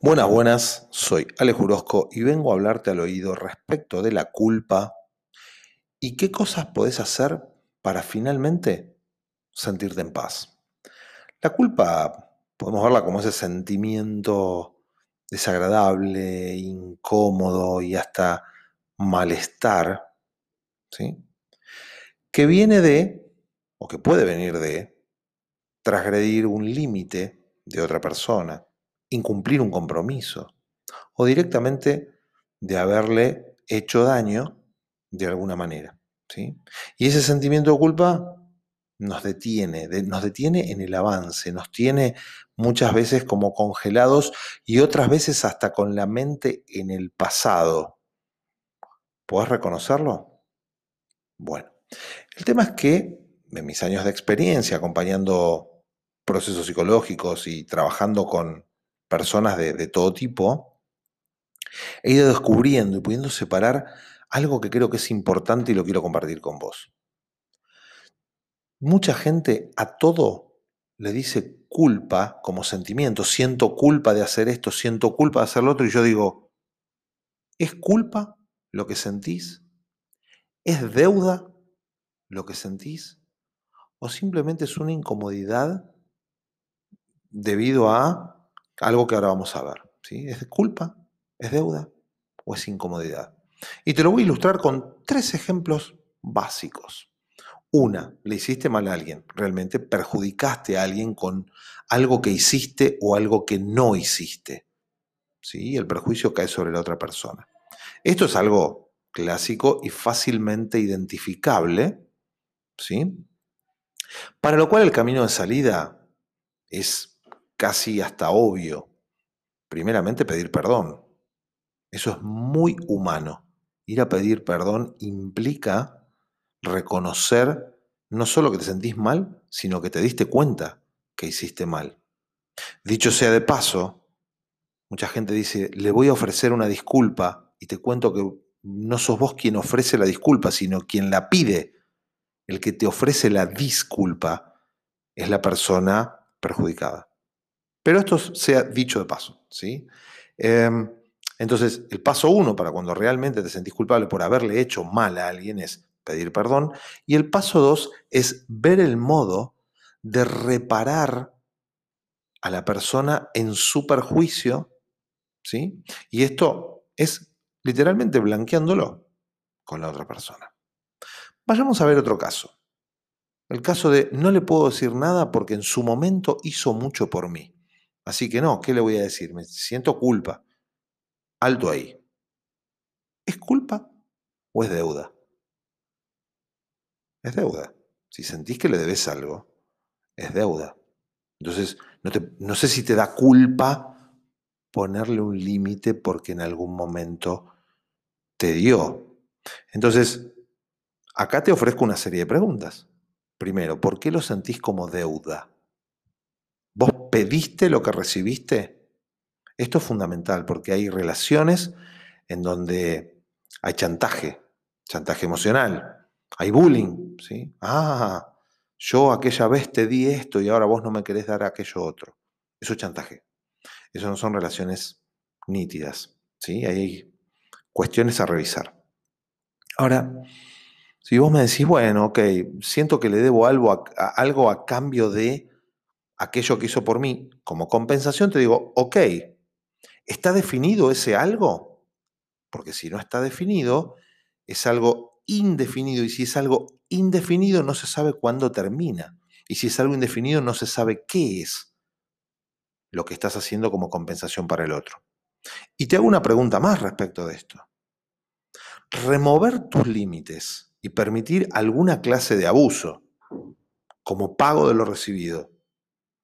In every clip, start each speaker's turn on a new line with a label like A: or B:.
A: Buenas, buenas, soy Ale Jurosco y vengo a hablarte al oído respecto de la culpa y qué cosas podés hacer para finalmente sentirte en paz. La culpa podemos verla como ese sentimiento desagradable, incómodo y hasta malestar, ¿sí? Que viene de, o que puede venir de, transgredir un límite de otra persona incumplir un compromiso o directamente de haberle hecho daño de alguna manera. ¿sí? Y ese sentimiento de culpa nos detiene, nos detiene en el avance, nos tiene muchas veces como congelados y otras veces hasta con la mente en el pasado. ¿Puedes reconocerlo? Bueno, el tema es que en mis años de experiencia acompañando procesos psicológicos y trabajando con personas de, todo tipo, he ido descubriendo y pudiendo separar algo que creo que es importante y lo quiero compartir con vos. Mucha gente a todo le dice culpa como sentimiento, siento culpa de hacer esto, siento culpa de hacer lo otro, y yo digo, ¿es culpa lo que sentís? ¿Es deuda lo que sentís? ¿O simplemente es una incomodidad debido a algo que ahora vamos a ver. ¿sí? ¿Es culpa? ¿Es deuda? ¿O es incomodidad? Y te lo voy a ilustrar con tres ejemplos básicos. Una, le hiciste mal a alguien, realmente perjudicaste a alguien con algo que hiciste o algo que no hiciste. ¿sí? El perjuicio cae sobre la otra persona. Esto es algo clásico y fácilmente identificable, ¿sí? Para lo cual el camino de salida es casi hasta obvio. Primeramente pedir perdón. Eso es muy humano. Ir a pedir perdón implica reconocer no solo que te sentís mal, sino que te diste cuenta que hiciste mal. Dicho sea de paso, mucha gente dice, le voy a ofrecer una disculpa y te cuento que no sos vos quien ofrece la disculpa, sino quien la pide. El que te ofrece la disculpa es la persona perjudicada. Pero esto sea dicho de paso, ¿sí? Em, entonces, el paso uno para cuando realmente te sentís culpable por haberle hecho mal a alguien es pedir perdón. Y el paso dos es ver el modo de reparar a la persona en su perjuicio, ¿sí? Y esto es literalmente blanqueándolo con la otra persona. Vayamos a ver otro caso. El caso de no le puedo decir nada porque en su momento hizo mucho por mí. Así que no, ¿qué le voy a decir? Me siento culpa. Alto ahí. ¿Es culpa o es deuda? Es deuda. Si sentís que le debes algo, es deuda. Entonces, no, no sé si te da culpa ponerle un límite porque en algún momento te dio. Entonces, acá te ofrezco una serie de preguntas. Primero, ¿por qué lo sentís como deuda? ¿Vos pediste lo que recibiste? Esto es fundamental porque hay relaciones en donde hay chantaje, chantaje emocional, hay bullying, ¿sí? Ah, yo aquella vez te di esto y ahora vos no me querés dar aquello otro. Eso es chantaje. Eso no son relaciones nítidas, ¿sí? hay cuestiones a revisar. Ahora, si vos me decís, bueno, ok, siento que le debo algo algo a cambio de aquello que hizo por mí como compensación, te digo, ok, ¿está definido ese algo? Porque si no está definido, es algo indefinido y si es algo indefinido no se sabe cuándo termina. Y si es algo indefinido no se sabe qué es lo que estás haciendo como compensación para el otro. Y te hago una pregunta más respecto de esto. Remover tus límites y permitir alguna clase de abuso como pago de lo recibido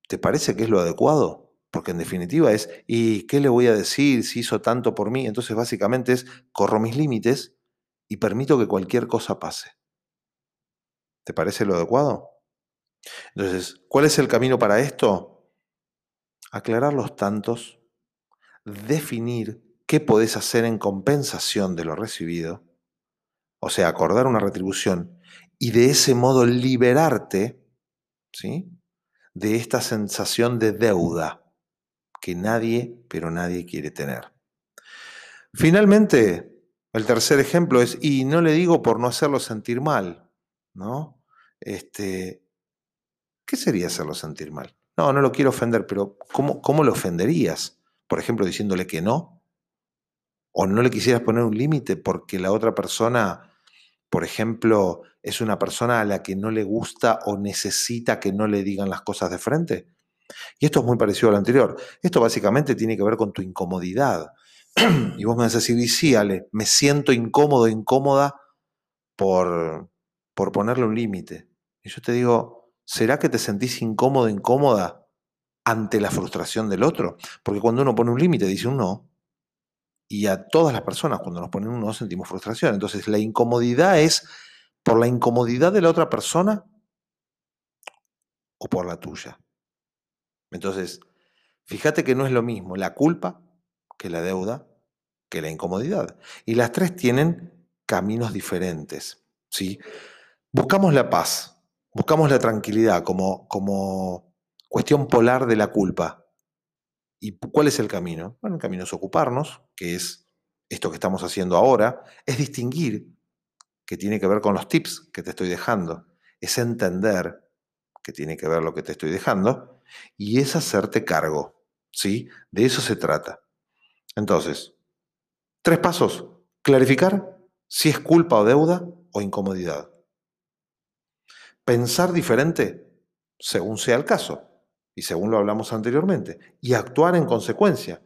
A: ¿Te parece que es lo adecuado? Porque en definitiva es, ¿y qué le voy a decir si hizo tanto por mí? Entonces básicamente es, corro mis límites y permito que cualquier cosa pase. ¿Te parece lo adecuado? Entonces, ¿cuál es el camino para esto? Aclarar los tantos, definir qué podés hacer en compensación de lo recibido, o sea, acordar una retribución y de ese modo liberarte, ¿sí? De esta sensación de deuda que nadie, pero nadie quiere tener. Finalmente, el tercer ejemplo es, y no le digo por no hacerlo sentir mal, ¿no? Este, ¿Qué sería hacerlo sentir mal? No, no lo quiero ofender, pero ¿cómo, ¿cómo lo ofenderías? Por ejemplo, diciéndole que no. O no le quisieras poner un límite porque la otra persona, por ejemplo, es una persona a la que no le gusta o necesita que no le digan las cosas de frente. Y esto es muy parecido al anterior. Esto básicamente tiene que ver con tu incomodidad. y vos me vas a decir, y sí, Ale, me siento incómodo, incómoda por, por ponerle un límite. Y yo te digo, ¿será que te sentís incómodo, incómoda ante la frustración del otro? Porque cuando uno pone un límite, dice un no, y a todas las personas cuando nos ponen un no sentimos frustración. Entonces la incomodidad es por la incomodidad de la otra persona o por la tuya. Entonces, fíjate que no es lo mismo la culpa que la deuda que la incomodidad. Y las tres tienen caminos diferentes. ¿sí? Buscamos la paz, buscamos la tranquilidad como, como cuestión polar de la culpa. ¿Y cuál es el camino? Bueno, el camino es ocuparnos, que es esto que estamos haciendo ahora, es distinguir, que tiene que ver con los tips que te estoy dejando, es entender, que tiene que ver lo que te estoy dejando, y es hacerte cargo, ¿sí? De eso se trata. Entonces, tres pasos. Clarificar si es culpa o deuda o incomodidad. Pensar diferente según sea el caso y según lo hablamos anteriormente. Y actuar en consecuencia,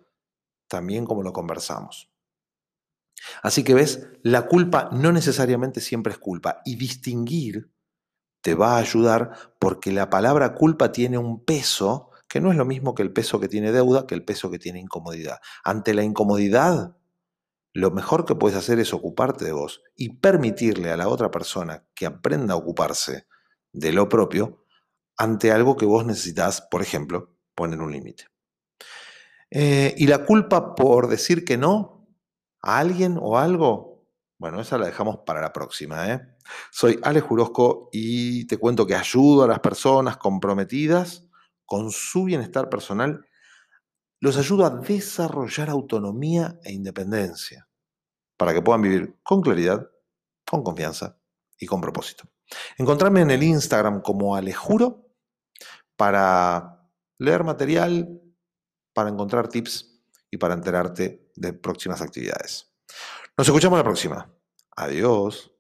A: también como lo conversamos. Así que ves, la culpa no necesariamente siempre es culpa y distinguir te va a ayudar porque la palabra culpa tiene un peso que no es lo mismo que el peso que tiene deuda, que el peso que tiene incomodidad. Ante la incomodidad, lo mejor que puedes hacer es ocuparte de vos y permitirle a la otra persona que aprenda a ocuparse de lo propio ante algo que vos necesitas, por ejemplo, poner un límite. Eh, y la culpa por decir que no a alguien o algo, bueno, esa la dejamos para la próxima. ¿eh? Soy Ale Jurosco y te cuento que ayudo a las personas comprometidas con su bienestar personal, los ayudo a desarrollar autonomía e independencia para que puedan vivir con claridad, con confianza y con propósito. Encontrarme en el Instagram como Alejuro para leer material, para encontrar tips y para enterarte de próximas actividades. Nos escuchamos la próxima. Adiós.